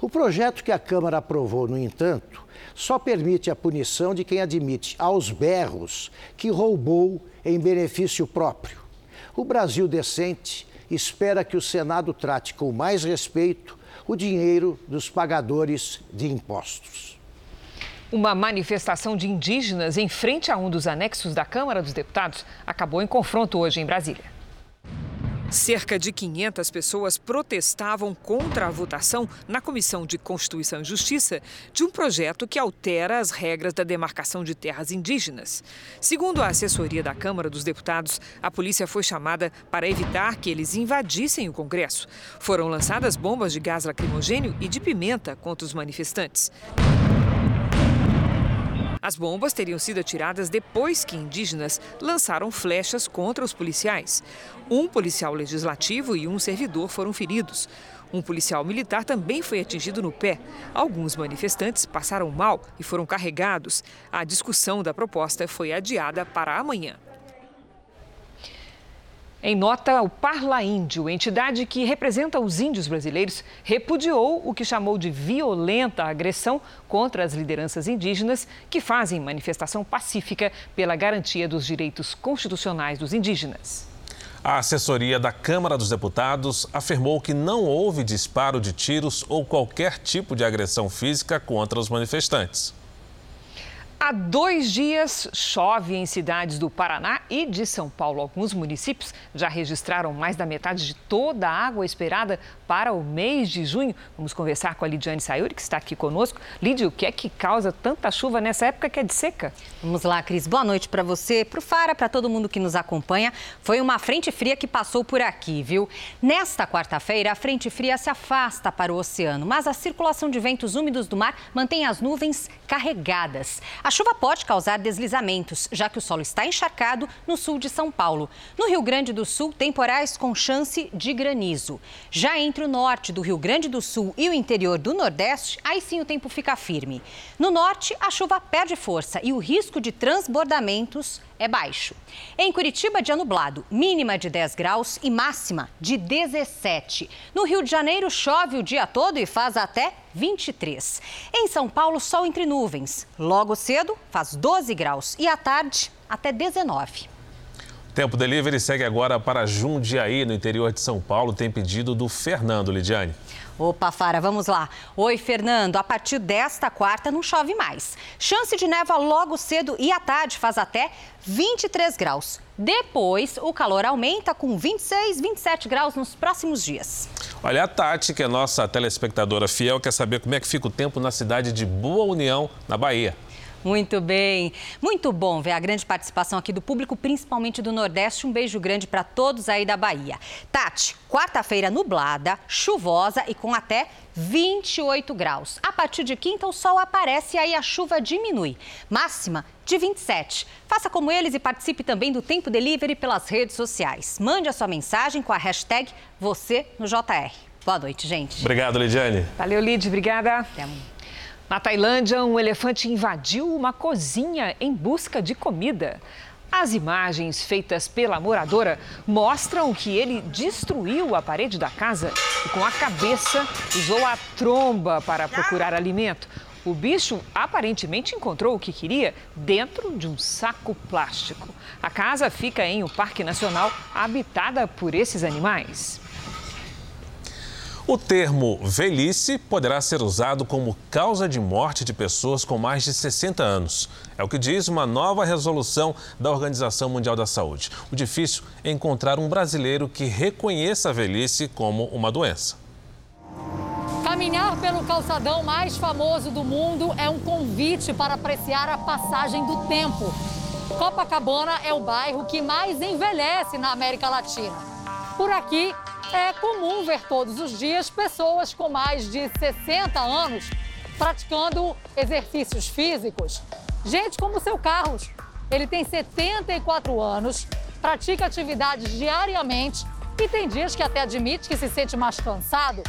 O projeto que a Câmara aprovou, no entanto, só permite a punição de quem admite aos berros que roubou em benefício próprio. O Brasil decente espera que o Senado trate com mais respeito o dinheiro dos pagadores de impostos. Uma manifestação de indígenas em frente a um dos anexos da Câmara dos Deputados acabou em confronto hoje em Brasília. Cerca de 500 pessoas protestavam contra a votação na Comissão de Constituição e Justiça de um projeto que altera as regras da demarcação de terras indígenas. Segundo a assessoria da Câmara dos Deputados, a polícia foi chamada para evitar que eles invadissem o Congresso. Foram lançadas bombas de gás lacrimogênio e de pimenta contra os manifestantes. As bombas teriam sido atiradas depois que indígenas lançaram flechas contra os policiais. Um policial legislativo e um servidor foram feridos. Um policial militar também foi atingido no pé. Alguns manifestantes passaram mal e foram carregados. A discussão da proposta foi adiada para amanhã. Em nota, o Parla Índio, entidade que representa os índios brasileiros, repudiou o que chamou de violenta agressão contra as lideranças indígenas que fazem manifestação pacífica pela garantia dos direitos constitucionais dos indígenas. A assessoria da Câmara dos Deputados afirmou que não houve disparo de tiros ou qualquer tipo de agressão física contra os manifestantes. Há dois dias chove em cidades do Paraná e de São Paulo. Alguns municípios já registraram mais da metade de toda a água esperada para o mês de junho. Vamos conversar com a Lidiane Sayuri, que está aqui conosco. Lidia, o que é que causa tanta chuva nessa época que é de seca? Vamos lá, Cris. Boa noite para você, para o Fara, para todo mundo que nos acompanha. Foi uma frente fria que passou por aqui, viu? Nesta quarta-feira, a frente fria se afasta para o oceano, mas a circulação de ventos úmidos do mar mantém as nuvens carregadas. A chuva pode causar deslizamentos, já que o solo está encharcado no sul de São Paulo. No Rio Grande do Sul, temporais com chance de granizo. Já entre o norte do Rio Grande do Sul e o interior do Nordeste, aí sim o tempo fica firme. No norte, a chuva perde força e o risco de transbordamentos é baixo. Em Curitiba, dia nublado, mínima de 10 graus e máxima de 17. No Rio de Janeiro, chove o dia todo e faz até 23. Em São Paulo, sol entre nuvens. Logo cedo, faz 12 graus e à tarde, até 19. Tempo Delivery segue agora para Jundiaí, no interior de São Paulo. Tem pedido do Fernando Lidiane. Opa, Fara, vamos lá. Oi, Fernando. A partir desta quarta não chove mais. Chance de neva logo cedo e à tarde faz até 23 graus. Depois, o calor aumenta com 26, 27 graus nos próximos dias. Olha, a Tati, que é nossa telespectadora fiel, quer saber como é que fica o tempo na cidade de Boa União, na Bahia. Muito bem. Muito bom ver a grande participação aqui do público, principalmente do Nordeste. Um beijo grande para todos aí da Bahia. Tati, quarta-feira nublada, chuvosa e com até 28 graus. A partir de quinta, o sol aparece e aí a chuva diminui. Máxima de 27. Faça como eles e participe também do Tempo Delivery pelas redes sociais. Mande a sua mensagem com a hashtag você no JR. Boa noite, gente. Obrigado, Lidiane. Valeu, Lid. Obrigada. Até amanhã. Na Tailândia, um elefante invadiu uma cozinha em busca de comida. As imagens feitas pela moradora mostram que ele destruiu a parede da casa e, com a cabeça, usou a tromba para procurar alimento. O bicho aparentemente encontrou o que queria dentro de um saco plástico. A casa fica em um parque nacional habitada por esses animais. O termo velhice poderá ser usado como causa de morte de pessoas com mais de 60 anos. É o que diz uma nova resolução da Organização Mundial da Saúde. O difícil é encontrar um brasileiro que reconheça a velhice como uma doença. Caminhar pelo calçadão mais famoso do mundo é um convite para apreciar a passagem do tempo. Copacabana é o bairro que mais envelhece na América Latina. Por aqui, é comum ver todos os dias pessoas com mais de 60 anos praticando exercícios físicos. Gente como o seu Carlos. Ele tem 74 anos, pratica atividades diariamente e tem dias que até admite que se sente mais cansado.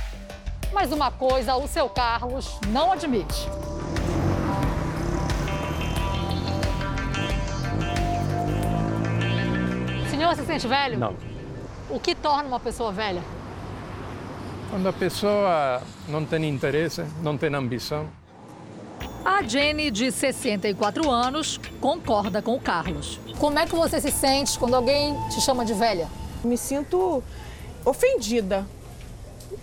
Mas uma coisa o seu Carlos não admite. Senhor se sente velho? Não. O que torna uma pessoa velha? Quando a pessoa não tem interesse, não tem ambição. A Jenny, de 64 anos, concorda com o Carlos. Como é que você se sente quando alguém te chama de velha? Me sinto ofendida.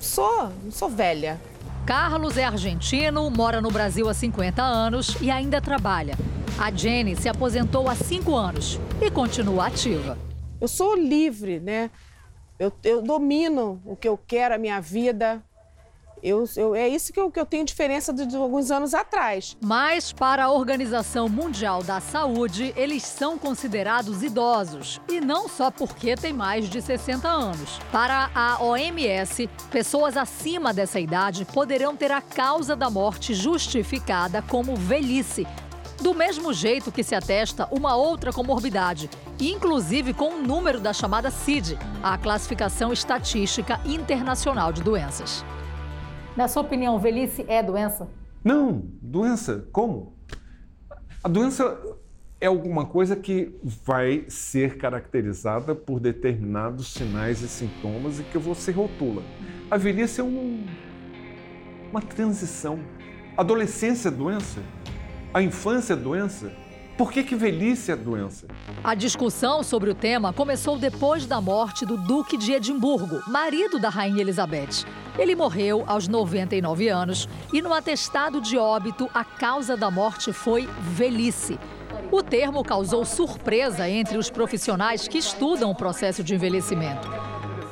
Sou, sou velha. Carlos é argentino, mora no Brasil há 50 anos e ainda trabalha. A Jenny se aposentou há 5 anos e continua ativa. Eu sou livre, né? Eu, eu domino o que eu quero, a minha vida. Eu, eu, é isso que eu, que eu tenho diferença de, de, alguns anos atrás. Mas, para a Organização Mundial da Saúde, eles são considerados idosos. E não só porque têm mais de 60 anos. Para a OMS, pessoas acima dessa idade poderão ter a causa da morte justificada como velhice. Do mesmo jeito que se atesta uma outra comorbidade, inclusive com o número da chamada CID, a Classificação Estatística Internacional de Doenças. Na sua opinião, velhice é doença? Não, doença. Como? A doença é alguma coisa que vai ser caracterizada por determinados sinais e sintomas e que você rotula. A velhice é um, uma transição. A adolescência é doença? A infância é doença? Por que, que velhice é doença? A discussão sobre o tema começou depois da morte do Duque de Edimburgo, marido da Rainha Elizabeth. Ele morreu aos 99 anos e no atestado de óbito a causa da morte foi velhice. O termo causou surpresa entre os profissionais que estudam o processo de envelhecimento.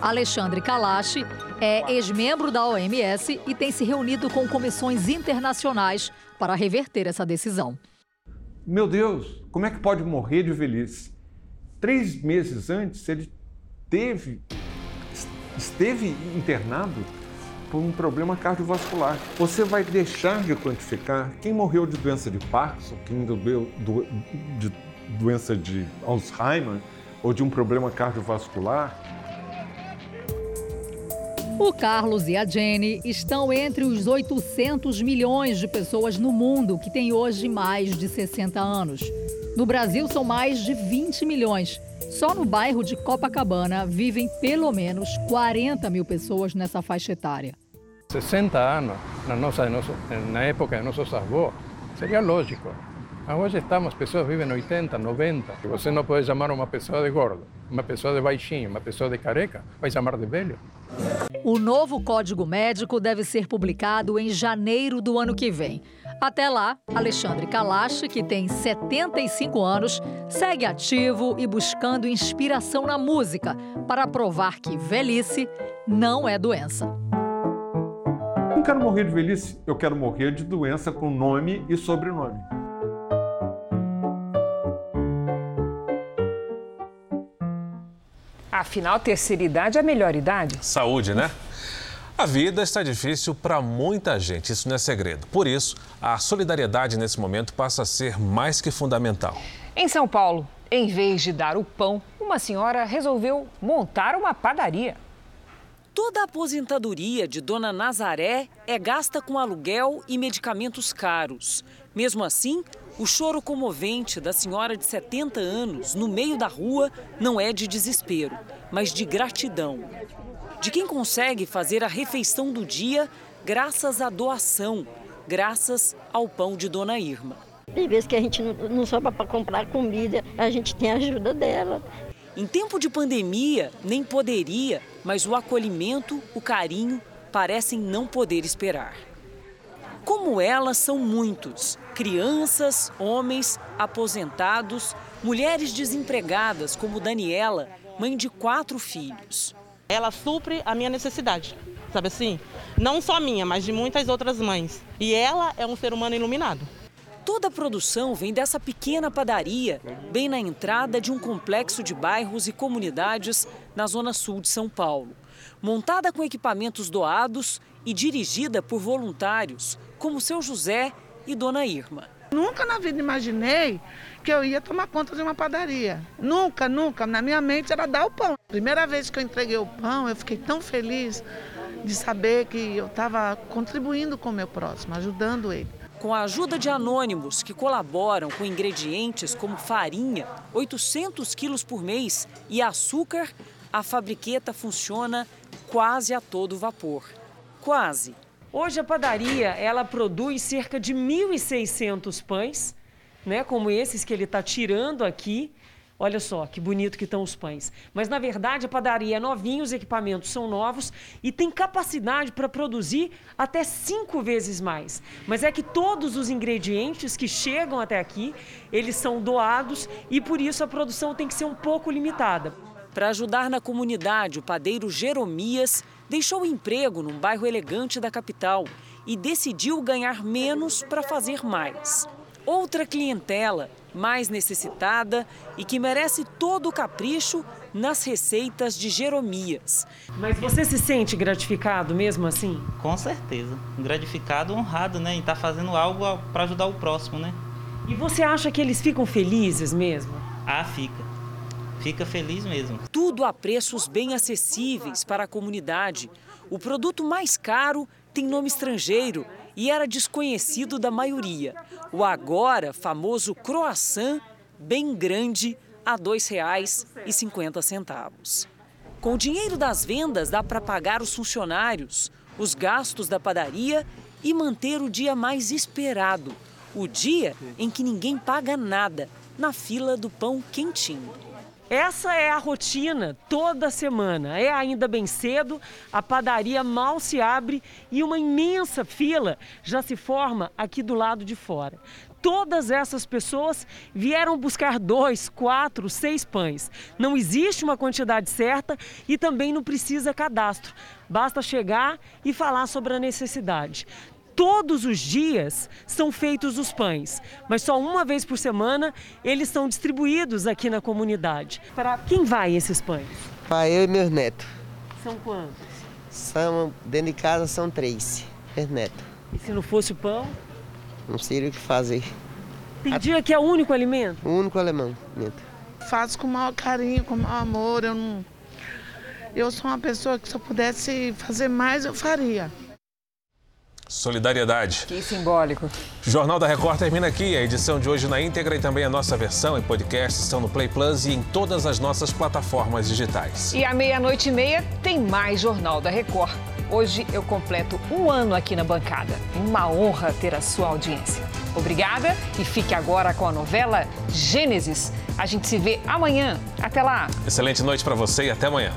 Alexandre Kalash é ex-membro da OMS e tem se reunido com comissões internacionais para reverter essa decisão. Meu Deus, como é que pode morrer de velhice? Três meses antes, ele teve, esteve internado por um problema cardiovascular. Você vai deixar de quantificar quem morreu de doença de Parkinson, quem morreu de doença de Alzheimer ou de um problema cardiovascular? O Carlos e a Jenny estão entre os 800 milhões de pessoas no mundo que têm hoje mais de 60 anos. No Brasil, são mais de 20 milhões. Só no bairro de Copacabana vivem pelo menos 40 mil pessoas nessa faixa etária. 60 anos, na, nossa, na época de nossos avós, seria lógico. Hoje estamos, pessoas vivem 80, 90. Você não pode chamar uma pessoa de gordo, uma pessoa de baixinho, uma pessoa de careca, vai chamar de velho. O novo Código Médico deve ser publicado em janeiro do ano que vem. Até lá, Alexandre Kalash, que tem 75 anos, segue ativo e buscando inspiração na música para provar que velhice não é doença. Não quero morrer de velhice, eu quero morrer de doença com nome e sobrenome. Afinal, terceira idade é a melhor idade? Saúde, né? A vida está difícil para muita gente, isso não é segredo. Por isso, a solidariedade nesse momento passa a ser mais que fundamental. Em São Paulo, em vez de dar o pão, uma senhora resolveu montar uma padaria. Toda a aposentadoria de Dona Nazaré é gasta com aluguel e medicamentos caros. Mesmo assim, o choro comovente da senhora de 70 anos no meio da rua não é de desespero, mas de gratidão. De quem consegue fazer a refeição do dia graças à doação, graças ao pão de Dona Irma. Tem vezes que a gente não, não sobra para comprar comida, a gente tem a ajuda dela. Em tempo de pandemia, nem poderia, mas o acolhimento, o carinho, parecem não poder esperar. Como ela, são muitos: crianças, homens, aposentados, mulheres desempregadas, como Daniela, mãe de quatro filhos. Ela supre a minha necessidade, sabe assim? Não só minha, mas de muitas outras mães. E ela é um ser humano iluminado. Toda a produção vem dessa pequena padaria, bem na entrada de um complexo de bairros e comunidades na zona sul de São Paulo. Montada com equipamentos doados e dirigida por voluntários, como seu José e Dona Irma. Nunca na vida imaginei que eu ia tomar conta de uma padaria. Nunca, nunca. Na minha mente era dar o pão. Primeira vez que eu entreguei o pão, eu fiquei tão feliz de saber que eu estava contribuindo com o meu próximo, ajudando ele. Com a ajuda de anônimos que colaboram com ingredientes como farinha, 800 quilos por mês, e açúcar, a fabriqueta funciona quase a todo vapor. Quase. Hoje a padaria ela produz cerca de 1.600 pães, né, como esses que ele está tirando aqui. Olha só que bonito que estão os pães. Mas na verdade a padaria é novinha, os equipamentos são novos e tem capacidade para produzir até cinco vezes mais. Mas é que todos os ingredientes que chegam até aqui, eles são doados e por isso a produção tem que ser um pouco limitada. Para ajudar na comunidade, o padeiro Jeromias deixou o emprego num bairro elegante da capital e decidiu ganhar menos para fazer mais. Outra clientela mais necessitada e que merece todo o capricho nas receitas de Jeromias. Mas você se sente gratificado mesmo assim? Com certeza. Gratificado, honrado, né? Em estar tá fazendo algo para ajudar o próximo, né? E você acha que eles ficam felizes mesmo? Ah, fica. Fica feliz mesmo. Tudo a preços bem acessíveis para a comunidade. O produto mais caro tem nome estrangeiro e era desconhecido da maioria. O agora famoso croissant, bem grande, a R$ 2,50. Com o dinheiro das vendas dá para pagar os funcionários, os gastos da padaria e manter o dia mais esperado, o dia em que ninguém paga nada, na fila do pão quentinho. Essa é a rotina toda semana. É ainda bem cedo, a padaria mal se abre e uma imensa fila já se forma aqui do lado de fora. Todas essas pessoas vieram buscar dois, quatro, seis pães. Não existe uma quantidade certa e também não precisa cadastro. Basta chegar e falar sobre a necessidade todos os dias são feitos os pães, mas só uma vez por semana eles são distribuídos aqui na comunidade. Para quem vai esses pães? Para eu e meus netos. São quantos? São, dentro de casa são três, meus netos. E se não fosse o pão? Não sei o que fazer. Tem dia que é o único alimento? O único alimento. Faço com o maior carinho, com o maior amor. Eu, não... eu sou uma pessoa que se eu pudesse fazer mais, eu faria. Solidariedade. Que simbólico. Jornal da Record termina aqui. A edição de hoje na íntegra e também a nossa versão em podcast estão no Play Plus e em todas as nossas plataformas digitais. E à meia-noite e meia tem mais Jornal da Record. Hoje eu completo um ano aqui na bancada. Uma honra ter a sua audiência. Obrigada e fique agora com a novela Gênesis. A gente se vê amanhã. Até lá. Excelente noite para você e até amanhã.